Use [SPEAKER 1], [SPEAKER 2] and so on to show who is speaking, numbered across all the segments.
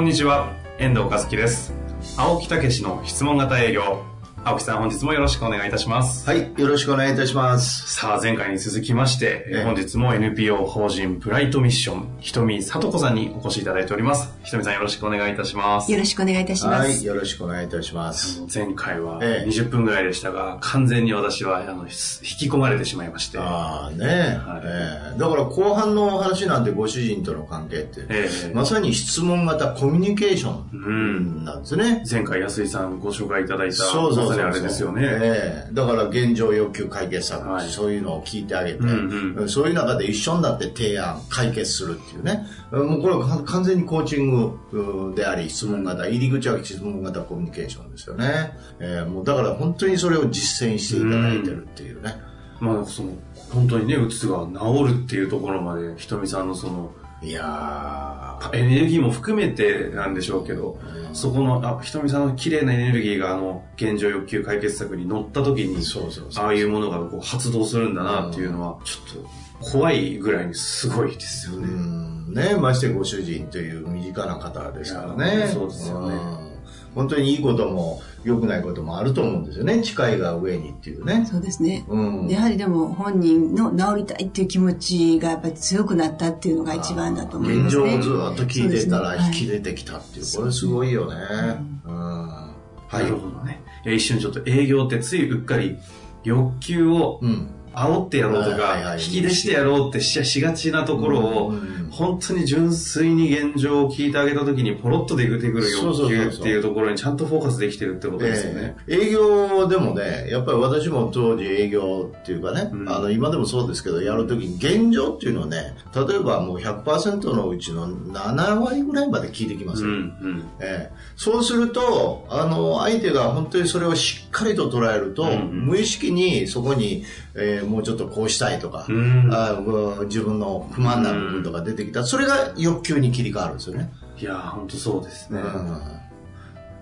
[SPEAKER 1] こんにちは、遠藤和樹です。青木武の質問型営業。青木さん、本日もよろしくお願いいたします。
[SPEAKER 2] はい、よろしくお願いいたします。
[SPEAKER 1] さあ、前回に続きまして、
[SPEAKER 2] ええ
[SPEAKER 1] 本日も NPO 法人プライトミッション、ひとみさとこさんにお越しいただいております。ひとみさん、よろしくお願いいたします
[SPEAKER 3] よ。ろしくお願いいたします。
[SPEAKER 2] はい、よろしくお願いいたします。
[SPEAKER 1] 前回は
[SPEAKER 2] ええ
[SPEAKER 1] 20分ぐらいでしたが、完全に私はあの引き込まれてしまいまして。
[SPEAKER 2] ああね、
[SPEAKER 1] はい
[SPEAKER 2] ええだから後半の話なんてご主人との関係って、
[SPEAKER 1] ええ
[SPEAKER 2] まさに質問型コミュニケーショ
[SPEAKER 1] う
[SPEAKER 2] ンなんですね。
[SPEAKER 1] 前回安井さんご紹介いただいた、
[SPEAKER 2] そうそう。
[SPEAKER 1] まさにあれですよね。
[SPEAKER 2] ええだから現状要求解決策、
[SPEAKER 1] はい
[SPEAKER 2] そういうのを聞いてあげて、
[SPEAKER 1] うんう
[SPEAKER 2] そういう中で一緒になって提案、解決するっていうね。もうこれはか完全にコーチングであり、質問型、入り口は質問型コミュニケーションですよね。ええもうだから本当にそれを実践していただいてるっていうね。
[SPEAKER 1] まあ、その、本当にね、うつが治るっていうところまで、ひとみさんのその、
[SPEAKER 2] いやー、
[SPEAKER 1] エネルギーも含めてなんでしょうけど、そこの、あ、ひとみさんの綺麗なエネルギーが、あの、現状欲求解決策に乗った時に、
[SPEAKER 2] そうそうそう
[SPEAKER 1] ああいうものがこう発動するんだなっていうのは、ちょっと、怖いぐらいにすごいですよ
[SPEAKER 2] う
[SPEAKER 1] ね。
[SPEAKER 2] ん。ね、ましてご主人という身近な方ですからね。
[SPEAKER 1] そうですよね。
[SPEAKER 2] ん本当にいいことも良くないこともあると思うんですよね。近いが上にっていうね。
[SPEAKER 3] そうですね。
[SPEAKER 2] うん。
[SPEAKER 3] やはりでも本人の治りたいっていう気持ちがやっぱり強くなったっていうのが一番だと思いますね。
[SPEAKER 2] 現状をずっと聞いてたら引き出てきたっていう、これすごいよね。うん。は
[SPEAKER 1] なるほどね。一瞬ちょっと営業ってついうっかり欲求を
[SPEAKER 2] い。うん。
[SPEAKER 1] 煽ってやろうとか、引き出してやろうってししがちなところを、
[SPEAKER 2] うん
[SPEAKER 1] 本当に純粋に現状を聞いてあげたときにポロッと出てくる欲求っていうところにちゃんとフォーカスできてるってことですよね。
[SPEAKER 2] ええ。営業でもね、やっぱり私も当時営業っていうかね、
[SPEAKER 1] うん。
[SPEAKER 2] あの今でもそうですけど、やるときに現状っていうのはね、例えばもう100%のうちの7割ぐらいまで聞いてきますよ。
[SPEAKER 1] うんうん。
[SPEAKER 2] ええ。そうすると、あの、相手が本当にそれをしっかりと捉えると、
[SPEAKER 1] うんうん。
[SPEAKER 2] 無意識にそこに、えーもうちょっとこうしたいとか、
[SPEAKER 1] うん
[SPEAKER 2] あう自分の不満な部分とか出てきた、それが欲求に切り替わるんですよね。
[SPEAKER 1] いやー、本当そうですね。
[SPEAKER 2] うん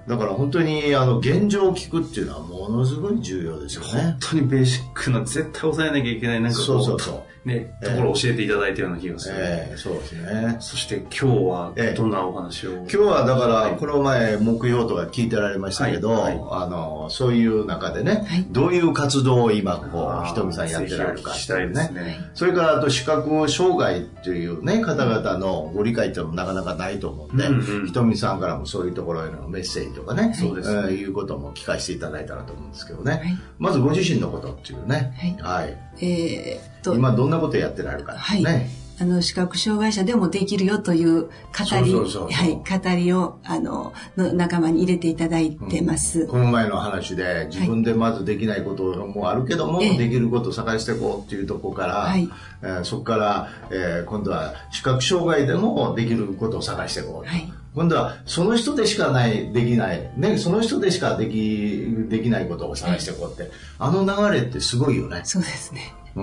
[SPEAKER 2] だから本当にあの現状を聞くっていうのはものすごい重要ですよ
[SPEAKER 1] 本
[SPEAKER 2] ね。
[SPEAKER 1] 当にベーシックな、絶対抑えなきゃいけない、なんか
[SPEAKER 2] そうそうそう
[SPEAKER 1] ね、
[SPEAKER 2] ええ。
[SPEAKER 1] ところを教えていただいたような気がする。
[SPEAKER 2] ええそうですね。
[SPEAKER 1] そして今日は
[SPEAKER 2] ええ
[SPEAKER 1] どんなお話を、
[SPEAKER 2] 今日はだから、
[SPEAKER 1] はい。
[SPEAKER 2] この前、木曜とか聞いてられましたけど、
[SPEAKER 1] はい。はい
[SPEAKER 2] あの、そういう中でね、
[SPEAKER 3] はい。
[SPEAKER 2] どういう活動を今、こう、ひとみさんやってられるか
[SPEAKER 1] したいですね。
[SPEAKER 2] それから、あと、視覚障害っていうね、方々のご理解っていうのもなかなかないと思うんで、
[SPEAKER 1] うんうん。
[SPEAKER 2] ひとみさんからもそういうところへのメッセージとかね、
[SPEAKER 1] そうですね。
[SPEAKER 2] えーいうことも聞かせていただいたらと思うんですけどね。
[SPEAKER 3] はい。
[SPEAKER 2] まず、ご自身のことっていうね、はい。
[SPEAKER 3] えーっと、
[SPEAKER 2] 今、どんなことやってられるか
[SPEAKER 3] はい。
[SPEAKER 2] ね。
[SPEAKER 3] あの、視覚障害者でもできるよという語り、
[SPEAKER 2] そうそうそうそう。
[SPEAKER 3] はい、語りを、あの、の仲間に入れていただいてます。
[SPEAKER 2] この前の話で自分でまずできないこともあるけども、
[SPEAKER 3] ええ。
[SPEAKER 2] できることを探していこうっていうところから、
[SPEAKER 3] はい。
[SPEAKER 2] えーそこから、えー今度は視覚障害でもできることを探していこうと、
[SPEAKER 3] はい。
[SPEAKER 2] 今度はその人でしかないできない、ね、その人でしかできできないことを探していこうって、あの流れってすごいよね。
[SPEAKER 3] そうですね。
[SPEAKER 2] う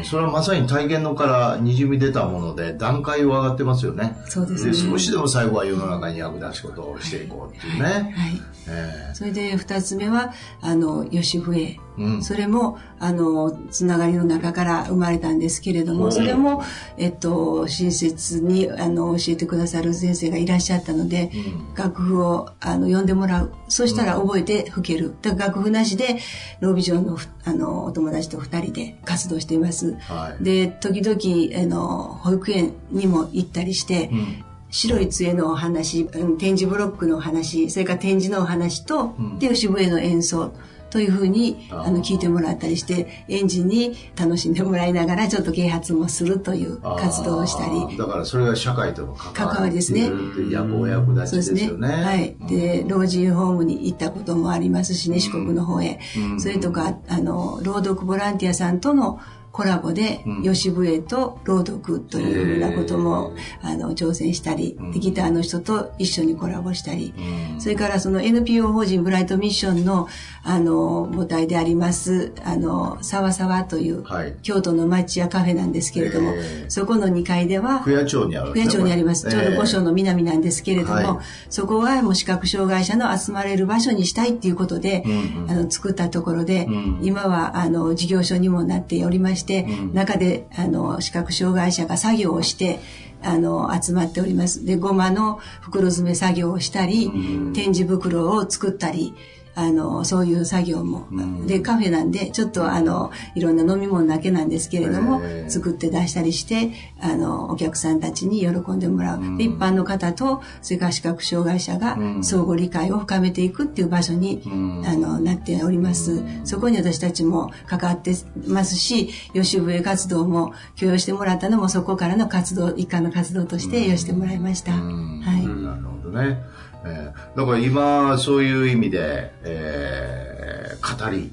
[SPEAKER 2] ん、それはまさに体験のからにじみ出たもので段階を上がってますよね。
[SPEAKER 3] そうですね
[SPEAKER 2] 少しでも最後は世の中に役立つことをしていこうっていうね。
[SPEAKER 3] はい。
[SPEAKER 2] え
[SPEAKER 3] それで二つ目は、あの、吉笛。
[SPEAKER 2] うん
[SPEAKER 3] それも、あの、つながりの中から生まれたんですけれども、
[SPEAKER 2] うん
[SPEAKER 3] それも、えっと、親切に、あの、教えてくださる先生がいらっしゃったので、
[SPEAKER 2] うん
[SPEAKER 3] 楽譜を、あの、読んでもらう。そしたら覚えて吹ける。だから楽譜なしで、ロービジョンのふ、あの、お友達と二人で活動しています。
[SPEAKER 2] はい。
[SPEAKER 3] で、時々、あの、保育園にも行ったりして、
[SPEAKER 2] うん。
[SPEAKER 3] 白い杖のお話、うん展示ブロックのお話、それから展示のお話と、
[SPEAKER 2] うん。
[SPEAKER 3] で、吉笛の演奏というふうに
[SPEAKER 2] あ
[SPEAKER 3] の聞いてもらったりして、園児に楽しんでもらいながら、ちょっと啓発もするという活動をしたり、
[SPEAKER 2] だからそれが社会との関わ
[SPEAKER 3] りですね。
[SPEAKER 2] り役お役立ちですよね。
[SPEAKER 3] はい。で、老人ホームに行ったこともありますしね、四国の方へ。
[SPEAKER 2] うん。
[SPEAKER 3] それとか、あの、朗読ボランティアさんとの、コラボで
[SPEAKER 2] うん。
[SPEAKER 3] 吉笛と朗読というようなことも、あの挑戦したり、
[SPEAKER 2] うん。
[SPEAKER 3] でギターの人と一緒にコラボしたり、
[SPEAKER 2] うん。
[SPEAKER 3] それからその NPO 法人ブライトミッションのあの母体でありますあのさわさわという、
[SPEAKER 2] はい。
[SPEAKER 3] 京都の町やカフェなんですけれども、
[SPEAKER 2] ええ。
[SPEAKER 3] そこの2階では
[SPEAKER 2] 不夜町にあるね
[SPEAKER 3] 屋町にあります。ちょうど五所の南なんですけれども、
[SPEAKER 2] はい。
[SPEAKER 3] そこはもう視覚障害者の集まれる場所にしたいっていうことで、
[SPEAKER 2] うんうん。
[SPEAKER 3] あの作ったところで、
[SPEAKER 2] うん
[SPEAKER 3] 今はあの事業所にもなっておりまして、
[SPEAKER 2] うん
[SPEAKER 3] 中であの視覚障害者が作業をして、あの集まっております。で、ごまの袋詰め作業をしたり、
[SPEAKER 2] うん。
[SPEAKER 3] 展示袋を作ったり、あの、そういう作業も。
[SPEAKER 2] うん
[SPEAKER 3] で、カフェなんで、ちょっとあの、いろんな飲み物だけなんですけれども作って出したりして、あの、お客さんたちに喜んでもらう。
[SPEAKER 2] うん
[SPEAKER 3] で一般の方と、それから視覚障害者が
[SPEAKER 2] うん
[SPEAKER 3] 相互理解を深めていくっていう場所に、
[SPEAKER 2] うん
[SPEAKER 3] あの、なっております。そこに私たちも関わってますし、吉笛活動も許容してもらったのもそこからの活動、一環の活動として許してもらいました。
[SPEAKER 2] うん
[SPEAKER 3] はい。
[SPEAKER 2] なるほどね。えーだから今、そういう意味で、えー語り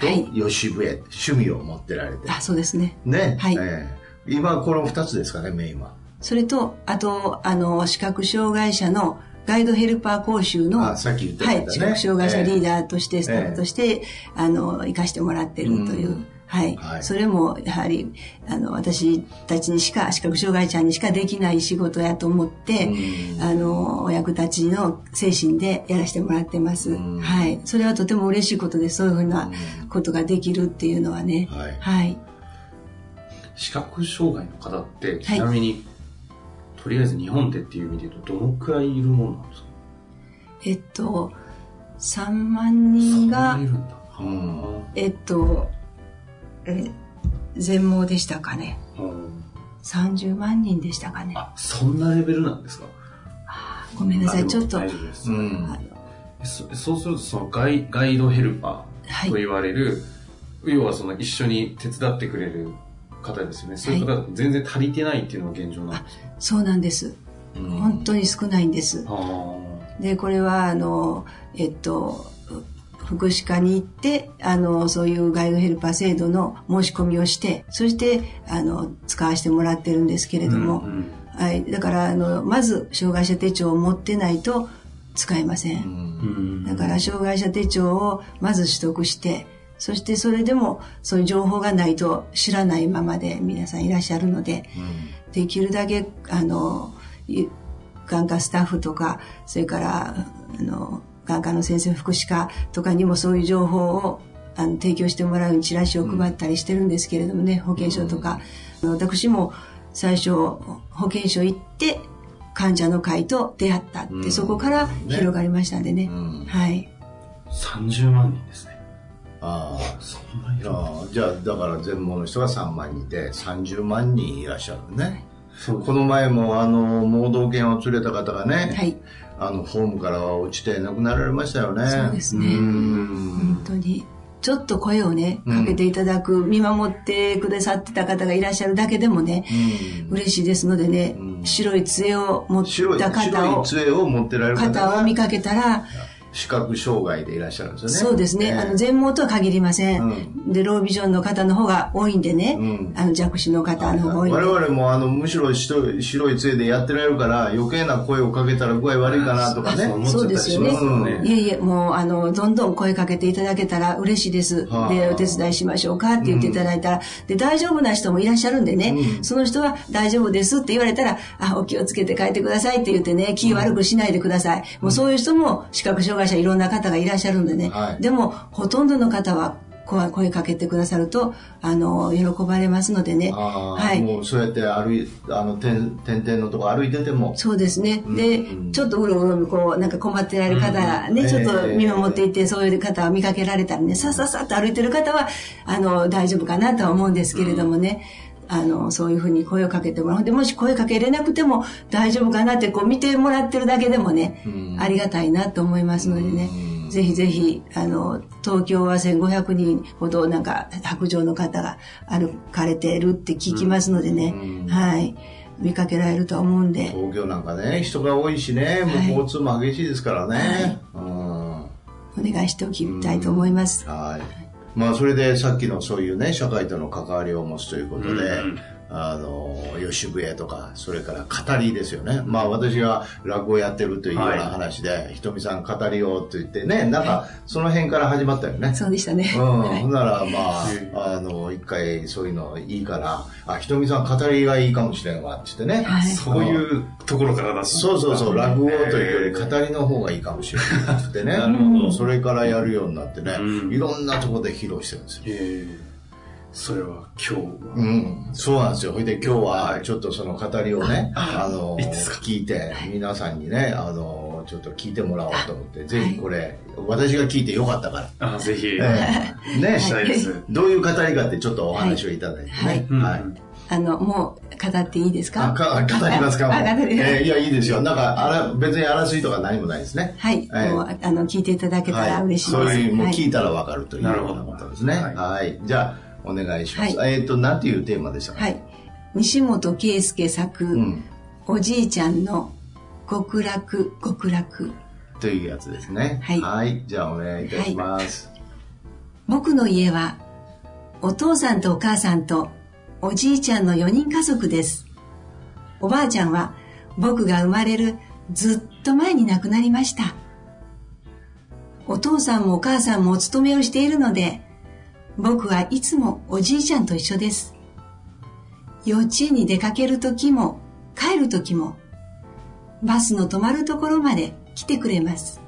[SPEAKER 2] と
[SPEAKER 3] はい
[SPEAKER 2] 吉笛、趣味を持ってられて。
[SPEAKER 3] あ、そうですね。
[SPEAKER 2] ね。
[SPEAKER 3] はい
[SPEAKER 2] えー今、この二つですかね、メインは。
[SPEAKER 3] それと、あと、あの、視覚障害者のガイドヘルパー講習の、
[SPEAKER 2] あさっき言ってた
[SPEAKER 3] はい、視覚障害者リーダーとして、
[SPEAKER 2] ええ
[SPEAKER 3] スタッフとして、あの、活かしてもらってるという。
[SPEAKER 2] うん
[SPEAKER 3] はい、
[SPEAKER 2] はい
[SPEAKER 3] それも、やはり、あの、私たちにしか、視覚障害者にしかできない仕事やと思って、
[SPEAKER 2] うん
[SPEAKER 3] あの、お役たちの精神でやらせてもらってます。
[SPEAKER 2] うん
[SPEAKER 3] はい。それはとても嬉しいことで、そういうふうなことができるっていうのはね。
[SPEAKER 2] はい
[SPEAKER 3] はい。
[SPEAKER 1] 視覚障害の方って、
[SPEAKER 3] はい
[SPEAKER 1] ちなみに、とりあえず日本でっていう意味で言うと、どのくらいいるもんなんですか？
[SPEAKER 3] えっと、3万人が。
[SPEAKER 2] うん
[SPEAKER 1] は
[SPEAKER 3] えっと、え、全盲でしたかね。
[SPEAKER 1] あは
[SPEAKER 3] 30万人でしたかね。
[SPEAKER 1] あ、そんなレベルなんですか？
[SPEAKER 3] ごめんなさい、
[SPEAKER 1] あ
[SPEAKER 3] ちょっと。
[SPEAKER 1] 大丈夫です。
[SPEAKER 2] うん
[SPEAKER 1] そそうすると、そのガイガイドヘルパ
[SPEAKER 3] はい
[SPEAKER 1] ーと言われる、要はその一緒に手伝ってくれる方ですよね。そういう方が全然足りてないっていうのが現状なんですか、
[SPEAKER 3] そうなんです。
[SPEAKER 2] うん
[SPEAKER 3] 本当に少ないんです。
[SPEAKER 1] あ
[SPEAKER 3] で、これは、あの、えっと、福祉課に行って、あの、そういうガイドヘルパー制度の申し込みをして、そして、あの、使わせてもらってるんですけれ
[SPEAKER 1] あ。
[SPEAKER 3] ども、
[SPEAKER 1] うんうん
[SPEAKER 3] はい。だから、あの、まず、障害者手帳を持ってないと使えません。
[SPEAKER 2] うん
[SPEAKER 1] うん
[SPEAKER 3] だから障害者手帳をまず取得して、そしてそれでもそういう情報がないと知らないままで皆さんいらっしゃるので、できるだけ、あの、い眼科スタッフとか、それから、あの、眼科の先生福祉課とかにもそういう情報をあの提供してもらうようにチラシを配ったりしてるんですけれどもね、保健所とか。あの私も最初、保健所行って、患者の会と出会ったって、
[SPEAKER 2] うん
[SPEAKER 3] そこから広がりましたんでね。
[SPEAKER 2] うん
[SPEAKER 3] はい。
[SPEAKER 1] 30万人ですね。
[SPEAKER 2] ああ
[SPEAKER 1] そんないる
[SPEAKER 2] ああじゃあだから全盲の人が3万人いて30万人いらっしゃるね、
[SPEAKER 1] そう
[SPEAKER 2] この前もあの盲導犬を連れた方がね、
[SPEAKER 3] はい。
[SPEAKER 2] あのホームから落ちて亡くなられましたよね。
[SPEAKER 3] そうですね。
[SPEAKER 2] うん。
[SPEAKER 3] 本当に。ちょっと声をね、
[SPEAKER 2] うん。
[SPEAKER 3] かけていただく、見守ってくださってた方がいらっしゃるだけでもね、
[SPEAKER 2] うん。
[SPEAKER 3] 嬉しいですのでね、
[SPEAKER 2] うん。
[SPEAKER 3] 白い杖を持った方を、
[SPEAKER 2] 杖を持ってられる方
[SPEAKER 3] を見かけたら、
[SPEAKER 2] 視覚障害でいらっしゃるんですよね。
[SPEAKER 3] そうですね、
[SPEAKER 2] ええ。
[SPEAKER 3] あの全盲とは限りません。
[SPEAKER 2] うん。
[SPEAKER 3] で、ロービジョンの方の方が多いんでね、
[SPEAKER 2] うん。
[SPEAKER 3] あの弱視の方の方が多いんで。
[SPEAKER 2] 我々もあのむしろ白い白い杖でやってられるから余計な声をかけたら具合悪いかなとかね。
[SPEAKER 1] そう思っちゃったりしますよね。
[SPEAKER 3] いえいえ、もう、あの、どんどん声かけていただけたら嬉しいです。
[SPEAKER 2] はあ。
[SPEAKER 3] で、お手伝いしましょうかって言っていただいた。ら、で、大丈夫な人もいらっしゃるんでね、
[SPEAKER 2] うん。
[SPEAKER 3] その人は大丈夫ですって言われたら、あ、お気をつけて帰ってくださいって言ってね、気悪くしないでください。もうそういう人も視覚障害者いろんな方がいらっしゃるんでね、
[SPEAKER 2] はい
[SPEAKER 3] でも、ほとんどの方は、声声かけてくださると、あの、喜ばれますのでね。はい。
[SPEAKER 2] もうそうやって歩いあの点点々のとこ歩いてても
[SPEAKER 3] そうですね。で、
[SPEAKER 2] うん
[SPEAKER 3] ちょっとうろうろこう、なんか困ってられる方ね、
[SPEAKER 2] うん
[SPEAKER 3] ちょっと
[SPEAKER 2] ええ
[SPEAKER 3] 見守っていて、そういう方を見かけられたらね、さっさっさっと歩いてる方は、あの、大丈夫かなとは思うんですけれどもね。あの、そういうふうに声をかけてもらう。で、もし声かけれなくても大丈夫かなって、こう見てもらってるだけでもね、
[SPEAKER 2] うん
[SPEAKER 3] ありがたいなと思いますのでね。
[SPEAKER 2] うん
[SPEAKER 3] ぜひぜひ、あの、東京は1500人ほどなんか白状の方が歩かれてるって聞きますのでね。
[SPEAKER 2] うん
[SPEAKER 3] はい。見かけられるとは思うんで。
[SPEAKER 2] 東京なんかね人が多いしね交通も激しいですからね、うん
[SPEAKER 3] お願いしておきたいと思います。
[SPEAKER 2] はい。まあそれでさっきのそういうね、社会との関わりを持つということで、あの、吉笛とか、それから語りですよね。まあ私が落語をやってるというような話で、ひとみさん語りをって言ってね、なんかその辺から始まったよね。
[SPEAKER 3] そうでしたね。
[SPEAKER 2] うん、
[SPEAKER 3] は い
[SPEAKER 2] ほんなら、まあ、あの、一回そういうのいいから、あ、ひとみさん語りがいいかもしれんわ、って言ってね。
[SPEAKER 3] はい
[SPEAKER 1] そういうところから出す。
[SPEAKER 2] そうそうそう、落語というより語りの方がいいかもしれないって言ってね。
[SPEAKER 1] なるほど
[SPEAKER 2] それからやるようになってね、
[SPEAKER 1] うん
[SPEAKER 2] いろんなところで披露してるんですよ。
[SPEAKER 1] それは今日は。
[SPEAKER 2] うん、そうなんですよ。それで今日はちょっとその語りをね、あの、
[SPEAKER 1] いいですか？
[SPEAKER 2] 聞いて、皆さんにね、あの、ちょっと聞いてもらおうと思って、ぜひこれ、私が聞いてよかったから。
[SPEAKER 1] あ、ぜひ。
[SPEAKER 2] ええ ね、
[SPEAKER 1] したいです。
[SPEAKER 2] どういう語りかってちょっとお話をいただいてね。
[SPEAKER 1] うん
[SPEAKER 2] はい。
[SPEAKER 3] あの、もう語っていいです
[SPEAKER 2] あ、
[SPEAKER 3] か
[SPEAKER 2] か、語りますか？
[SPEAKER 3] あ語り
[SPEAKER 2] えーいや、いいですよ。なんか、あら、別に争いとか何もないですね。
[SPEAKER 3] はい。
[SPEAKER 2] ええ
[SPEAKER 3] もう、あの、聞いていただけたら嬉しいです。
[SPEAKER 2] そういう、もう
[SPEAKER 3] はい
[SPEAKER 2] 聞いたらわかるというよ
[SPEAKER 1] なるほど
[SPEAKER 2] うなことですね。
[SPEAKER 1] はい
[SPEAKER 2] はい。じゃあ、お願いします。
[SPEAKER 3] は
[SPEAKER 2] えっと、なんていうテーマでしたか？
[SPEAKER 3] はい。西本圭介作、
[SPEAKER 2] うん。
[SPEAKER 3] おじいちゃんの極楽、極楽。
[SPEAKER 2] というやつですね。
[SPEAKER 3] はい
[SPEAKER 2] じゃあ、お願いいたします。
[SPEAKER 3] 僕の家は、お父さんとお母さんと、おじいちゃんの4人家族です。おばあちゃんは、僕が生まれるずっと前に亡くなりました。お父さんもお母さんもお勤めをしているので、僕はいつもおじいちゃんと一緒です。幼稚園に出かける時も、帰る時も、バスの止まるところまで来てくれます。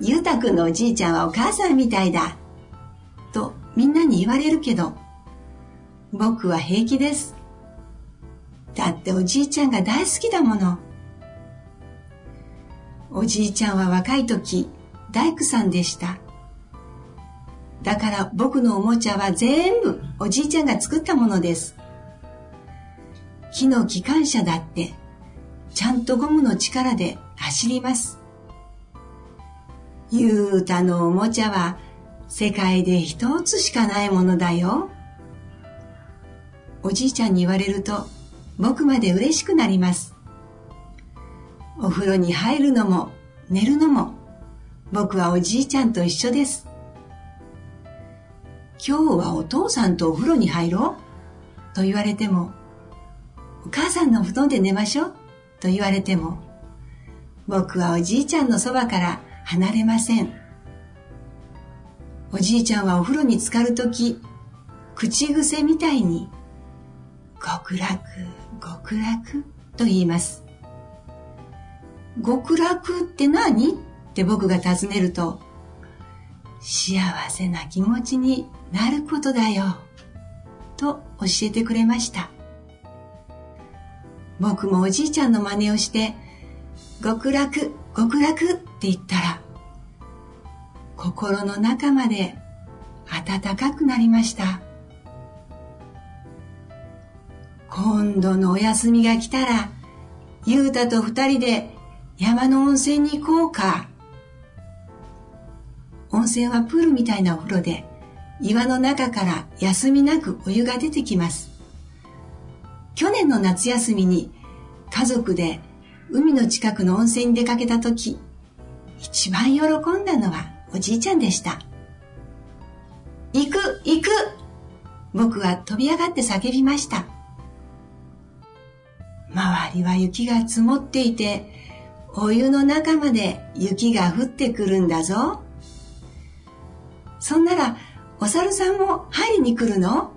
[SPEAKER 3] ゆうたくんのおじいちゃんはお母さんみたいだ。とみんなに言われるけど、僕は平気です。だっておじいちゃんが大好きだもの。おじいちゃんは若い時、大工さんでした。だから僕のおもちゃは全部おじいちゃんが作ったものです。木の機関車だって、ちゃんとゴムの力で走ります。ゆうたのおもちゃは世界で一つしかないものだよ。おじいちゃんに言われると僕まで嬉しくなります。お風呂に入るのも寝るのも僕はおじいちゃんと一緒です。今日はお父さんとお風呂に入ろうと言われてもお母さんの布団で寝ましょうと言われても僕はおじいちゃんのそばから離れません。おじいちゃんはお風呂に浸かるとき、口癖みたいに、極楽、極楽と言います。極楽って何？って僕が尋ねると、幸せな気持ちになることだよ。と教えてくれました。僕もおじいちゃんの真似をして、極楽、極楽って言ったら、心の中まで暖かくなりました。今度のお休みが来たら、ゆうたと二人で山の温泉に行こうか。温泉はプールみたいなお風呂で、岩の中から休みなくお湯が出てきます。去年の夏休みに家族で海の近くの温泉に出かけた時、一番喜んだのはおじいちゃんでした。行く行く僕は飛び上がって叫びました。周りは雪が積もっていて、お湯の中まで雪が降ってくるんだぞ。そんなら、お猿さんも入りに来るの？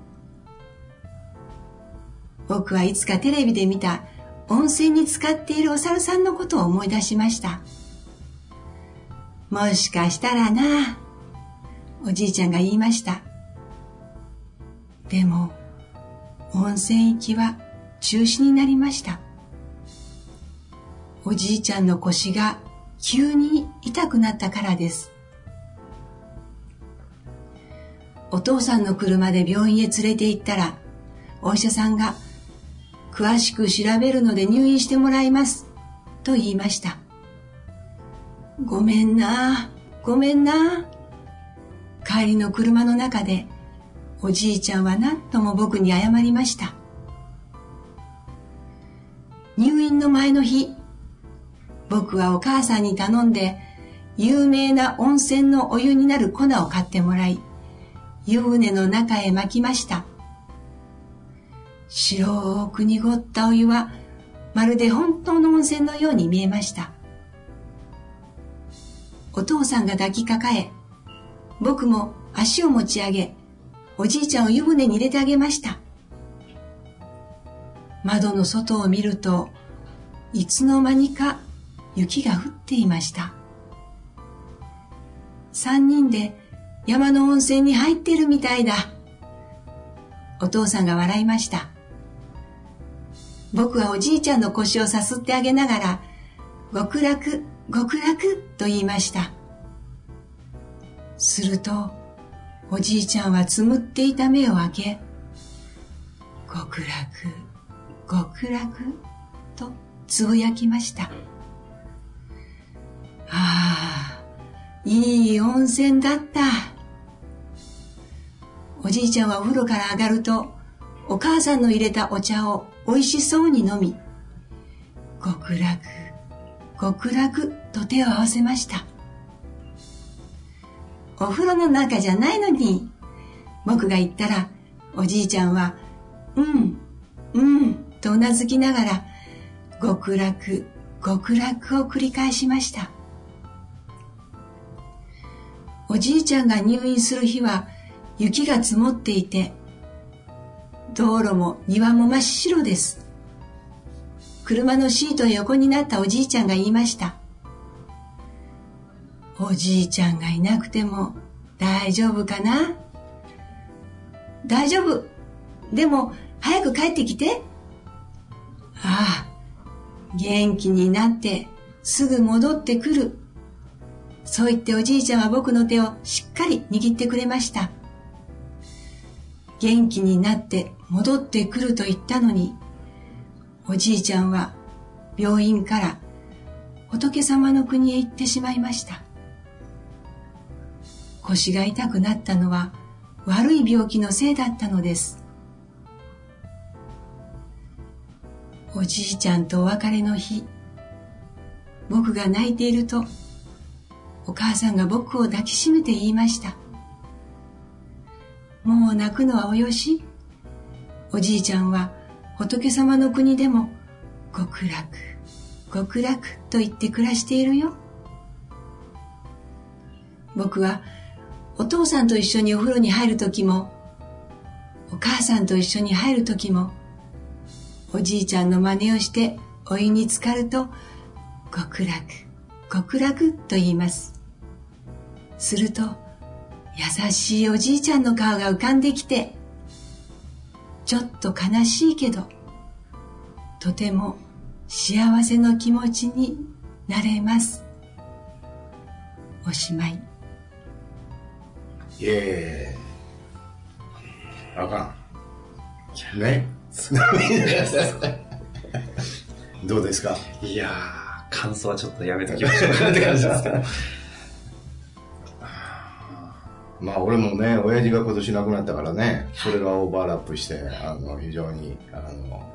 [SPEAKER 3] 僕はいつかテレビで見た温泉に浸かっているお猿さんのことを思い出しました。もしかしたらな、おじいちゃんが言いました。でも、温泉行きは中止になりました。おじいちゃんの腰が急に痛くなったからです。お父さんの車で病院へ連れて行ったら、お医者さんが、詳しく調べるので入院してもらいます、と言いました。ごめんな、ごめんな。帰りの車の中で、おじいちゃんは何とも僕に謝りました。入院の前の日、僕はお母さんに頼んで、有名な温泉のお湯になる粉を買ってもらい、湯船の中へ巻きました。白く濁ったお湯は、まるで本当の温泉のように見えました。お父さんが抱きかかえ、僕も足を持ち上げ、おじいちゃんを湯船に入れてあげました。窓の外を見ると、いつの間にか雪が降っていました。三人で山の温泉に入ってるみたいだ。お父さんが笑いました。僕はおじいちゃんの腰をさすってあげながら、極楽、極楽と言いました。すると、おじいちゃんはつむっていた目を開け、極楽、極楽とつぶやきました。ああ、いい温泉だった。おじいちゃんはお風呂から上がると、お母さんの入れたお茶を美味しそうに飲み、極楽、極楽と手を合わせました。お風呂の中じゃないのに、僕が言ったら、おじいちゃんは、うん、うん、とうなずきながら、極楽、極楽を繰り返しました。おじいちゃんが入院する日は雪が積もっていて、道路も庭も真っ白です。車のシート横になったおじいちゃんが言いました。おじいちゃんがいなくても大丈夫かな？大丈夫。でも早く帰ってきて。ああ、元気になってすぐ戻ってくる。そう言っておじいちゃんは僕の手をしっかり握ってくれました。元気になって戻ってくると言ったのに、おじいちゃんは病院から仏様の国へ行ってしまいました。腰が痛くなったのは悪い病気のせいだったのです。おじいちゃんとお別れの日、僕が泣いているとお母さんが僕を抱きしめて言いました。もう泣くのはおよし。おじいちゃんは仏様の国でも極楽、極楽と言って暮らしているよ。僕はお父さんと一緒にお風呂に入る時も、お母さんと一緒に入る時も、おじいちゃんの真似をしてお湯に浸かると、極楽、極楽と言います。すると、優しいおじいちゃんの顔が浮かんできて、ちょっと悲しいけど、とても幸せの気持ちになれます。おしまい。
[SPEAKER 2] いえあかん。ね。どうですか？
[SPEAKER 1] いや感想はちょっとやめときましょうかって感じですけど。
[SPEAKER 2] まあ俺もね、親父が今年亡くなったからね、それがオーバーラップして、あの、非常に、あの、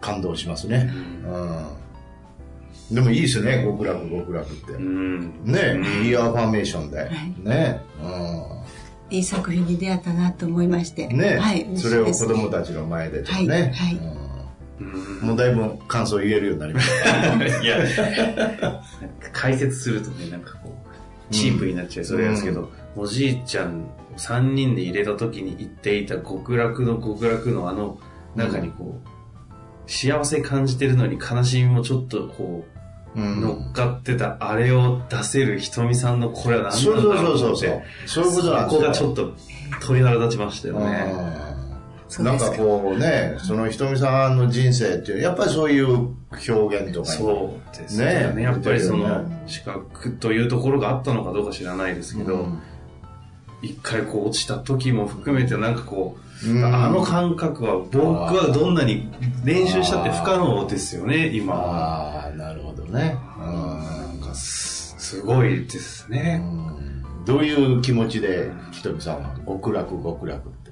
[SPEAKER 2] 感動しますね。うん、うん、でもいいですね、極楽極楽って。うん、ね、いいアファーメーションで。はい、ね。うん
[SPEAKER 3] いい作品に出会ったなと思いまして。
[SPEAKER 2] ね。はい。それを子供たちの前でとね。はい。はい、もうだいぶ感想言えるようになりました。いや、
[SPEAKER 1] 解説するとね、なんかこう、チープになっちゃいそうですけど、おじいちゃん3人で入れた時に言っていた極楽の極楽のあの中にこう、幸せ感じてるのに悲しみもちょっとこう、乗っかってたあれを出せるひとみさんのこれは何なんだろうって。
[SPEAKER 2] そういうことなん
[SPEAKER 1] ですそこがちょっと鳥肌立ちましたよね。
[SPEAKER 2] なんかこうね、そのひとみさんの人生っていう、やっぱりそういう表現とか
[SPEAKER 1] そうですね。ねやっぱりその資格というところがあったのかどうか知らないですけど、うん一回こう落ちた時も含めてなんかこう、あの感覚は僕はどんなに練習したって不可能ですよね、今
[SPEAKER 2] ああ、なるほどね。
[SPEAKER 1] なんかすごいですね。
[SPEAKER 2] どういう気持ちで、ひとみさんは極楽極楽って？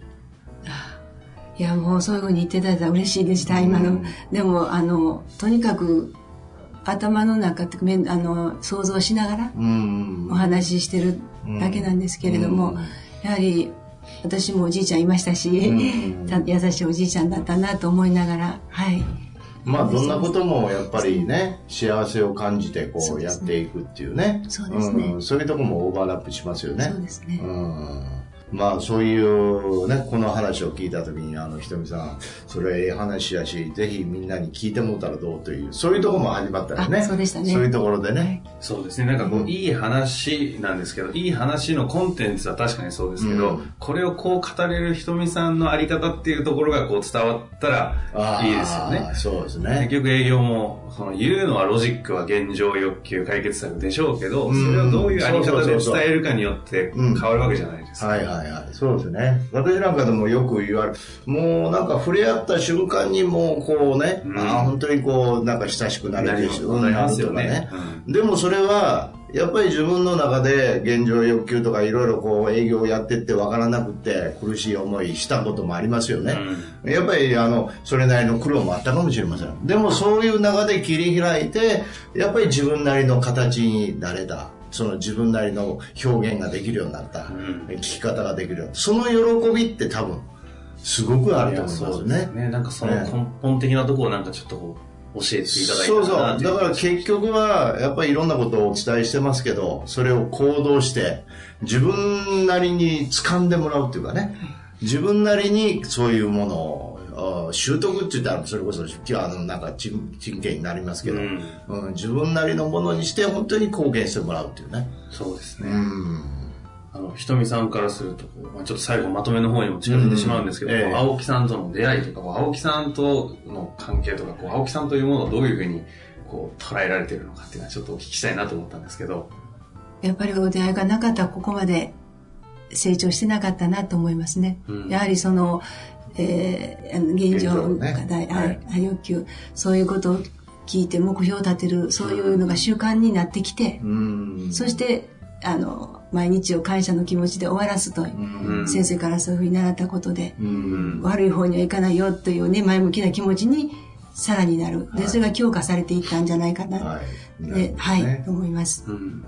[SPEAKER 3] いや、もうそういうふうに言っていただいたら嬉しいでした、今の。でも、あの、とにかく、頭の中ってあの想像しながら
[SPEAKER 2] うん
[SPEAKER 3] お話ししてるだけなんですけれども、
[SPEAKER 2] うん
[SPEAKER 3] やはり私もおじいちゃんいましたし、優しいおじいちゃんだったなと思いながらはい。
[SPEAKER 2] まあどんなこともやっぱりね幸せを感じてこ
[SPEAKER 3] そう
[SPEAKER 2] やっていくっていうね。
[SPEAKER 3] そうですね。
[SPEAKER 2] ん。そういうとこもオーバーラップしますよね。
[SPEAKER 3] そうですね、
[SPEAKER 2] うんまあそういうねこの話を聞いた時にあのひとみさんそれええ話やしぜひみんなに聞いてもらったらどうというそういうとこも始まったよね。
[SPEAKER 3] あそうでしたね。
[SPEAKER 2] そういうところでね、
[SPEAKER 1] そうですね。なんかこう、いい話なんですけど、いい話のコンテンツは確かにそうですけど、
[SPEAKER 2] うん。
[SPEAKER 1] これをこう語れるひとみさんのあり方っていうところがこう伝わったらいいですよね。
[SPEAKER 2] そうです
[SPEAKER 1] 結
[SPEAKER 2] ね
[SPEAKER 1] 局営業も、その言うのはロジックは現状欲求解決策でしょうけど、
[SPEAKER 2] うん。
[SPEAKER 1] それをどういうあり方で伝えるかによって変わるわけじゃないですか。
[SPEAKER 2] はいはいはい。そうですね。私なんかでもよく言われる。もうなんか触れ合った瞬間にもうこうね、
[SPEAKER 1] うん
[SPEAKER 2] ああ本当にこうなんか親しくなれてしまう
[SPEAKER 1] なりますよね
[SPEAKER 2] なるとかでもそれは、やっぱり自分の中で現状欲求とかいろいろこう営業をやってって分からなくて苦しい思いしたこともありますよね。やっぱりあの、それなりの苦労もあったかもしれません。でもそういう中で切り開いて、やっぱり自分なりの形になれた。その自分なりの表現ができるようになった。
[SPEAKER 1] ん
[SPEAKER 2] 聞き方ができるようになった。その喜びって多分、すごくあると思いますね。
[SPEAKER 1] ね。なんかその根本的なところをなんかちょっとこう教えていただいた
[SPEAKER 2] そうそう。だから結局は、やっぱりいろんなことをお伝えしてますけど、それを行動して、自分なりに掴んでもらうっていうかね、自分なりにそういうものを、あ習得って言ったらそれこそあのなんか人人権になりますけど、
[SPEAKER 1] うん
[SPEAKER 2] うん自分なりのものにして本当に貢献してもらうっていうね。
[SPEAKER 1] そうですね。
[SPEAKER 2] うん
[SPEAKER 1] あの、ひとみさんからするとこう、まあ、ちょっと最後まとめの方にも近づいてしまうんですけど、
[SPEAKER 2] うんええ
[SPEAKER 1] 青木さんとの出会いとか、青木さんとの関係とか、こう青木さんというものをどういうふうにこう捉えられているのかっていうのはちょっとお聞きしたいなと思ったんですけど。
[SPEAKER 3] やっぱりお出会いがなかったらここまで成長してなかったなと思いますね。
[SPEAKER 1] うん
[SPEAKER 3] やはりその、えーあの現状課題、
[SPEAKER 2] は
[SPEAKER 3] はいい、欲求、そういうことを聞いて目標を立てる、そういうのが習慣になってきて、
[SPEAKER 2] うん
[SPEAKER 3] そして、あの、毎日を感謝の気持ちで終わらすと、
[SPEAKER 1] うん
[SPEAKER 3] 先生からそういうふうに習ったことで、
[SPEAKER 2] うん
[SPEAKER 3] 悪い方にはいかないよというね、前向きな気持ちにさらになる。で、
[SPEAKER 2] はい
[SPEAKER 3] それが強化されていったんじゃないかな。
[SPEAKER 2] はい。
[SPEAKER 3] で、
[SPEAKER 2] ほど
[SPEAKER 3] はい、
[SPEAKER 2] ね
[SPEAKER 3] と思います。
[SPEAKER 1] うん。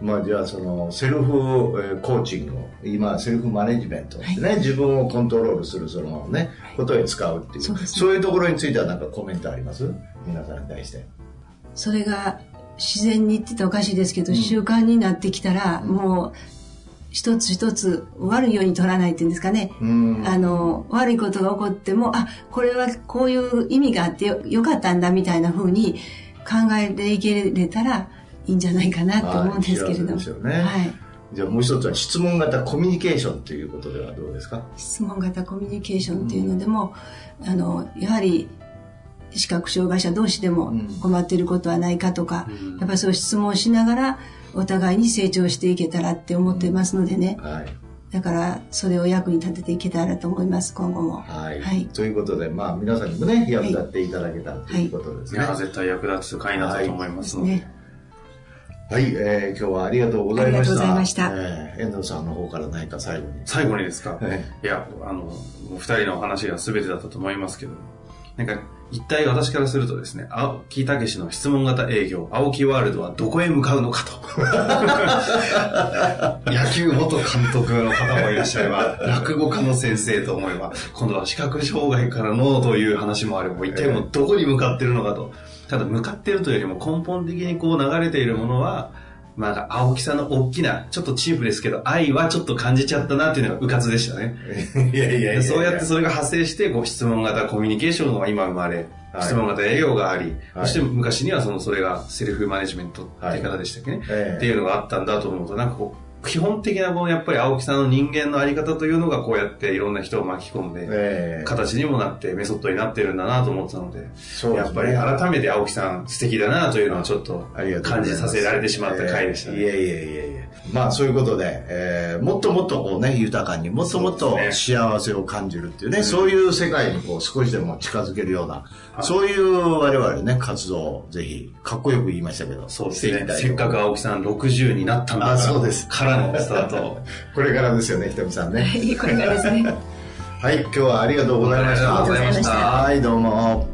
[SPEAKER 2] まあじゃあそのセルフ、えーコーチングを今セルフマネジメントってね、自分をコントロールするそのねことに使うっていう
[SPEAKER 3] そうね。
[SPEAKER 2] そういうところについては何かコメントあります？皆さんに対して。
[SPEAKER 3] それが自然にって言ったらおかしいですけど、習慣になってきたら、もう一つ一つ悪いように取らないっていうんですかね。
[SPEAKER 2] うん。
[SPEAKER 3] あの、悪いことが起こっても、あ、これはこういう意味があってよよかったんだみたいな風に考えていけれたらいいんじゃないかなと思うんですけれども。
[SPEAKER 2] ね
[SPEAKER 3] はい。
[SPEAKER 2] じゃあもう一つは質問型コミュニケーションということではどうですか？
[SPEAKER 3] 質問型コミュニケーションっていうのでも、あの、やはり視覚障害者同士でも
[SPEAKER 2] うん
[SPEAKER 3] 困っていることはないかとか、
[SPEAKER 1] うん
[SPEAKER 3] やっぱりそういう質問をしながらお互いに成長していけたらって思ってますのでね。
[SPEAKER 2] はい
[SPEAKER 3] だからそれを役に立てていけたらと思います、今後も。
[SPEAKER 2] はい、
[SPEAKER 3] はい
[SPEAKER 2] ということでまあ皆さんにもね役立っていただけたということですね
[SPEAKER 1] いや、絶対役立つ回になったと思いますので。
[SPEAKER 3] ね。
[SPEAKER 2] はい、えー今日はありがとうございました。
[SPEAKER 3] ありがとうございました。
[SPEAKER 2] えー遠藤さんの方から何か最後に。
[SPEAKER 1] 最後にですか、
[SPEAKER 2] はい
[SPEAKER 1] いや、あの、もう二人のお話が全てだったと思いますけど、なんか、一体私からするとですね、青木武史の質問型営業、青木ワールドはどこへ向かうのかと。野球元監督の方もいらっしゃれば、落語家の先生と思えば、今度は視覚障害からのという話もあれば、一体もうどこに向かってるのかと。ただ向かってるというよりも根本的にこう流れているものは、まあ、青木さんの大きな、ちょっとチープですけど、愛はちょっと感じちゃったなっていうのがうかつでしたね。
[SPEAKER 2] いやいやいや
[SPEAKER 1] そうやってそれが派生して、こう質問型コミュニケーションが今生まれ、
[SPEAKER 2] はい。
[SPEAKER 1] 質問型営業があり、
[SPEAKER 2] はい。
[SPEAKER 1] そして昔にはそのそれがセルフマネジメントって言い方でしたっけね、
[SPEAKER 2] ええ。
[SPEAKER 1] っていうのがあったんだと思うと、なんかこう、基本的なこのやっぱり青木さんの人間のあり方というのがこうやっていろんな人を巻き込んで、
[SPEAKER 2] えー
[SPEAKER 1] 形にもなってメソッドになってるんだなと思ってたので、
[SPEAKER 2] ね
[SPEAKER 1] やっぱり改めて青木さん素敵だなというのをちょっと感じさせられてしまった回でしたね。
[SPEAKER 2] えーいやいやいやいや。まあそういうことで、えーもっともっとこうね、豊かにもっともっと幸せを感じるっていうね、そういう世界にこう少しでも近づけるような、そういう我々ね、活動をぜひ、かっこよく言いましたけど、
[SPEAKER 1] そうですねせっかく青木さん60になったんだから、
[SPEAKER 2] あそうです
[SPEAKER 1] からのスタートを。
[SPEAKER 2] これからですよね、ひとみさんね。
[SPEAKER 3] これからですね。
[SPEAKER 2] はい、今日はありがとうございました。
[SPEAKER 1] ありがとうございました
[SPEAKER 2] はい、どうも。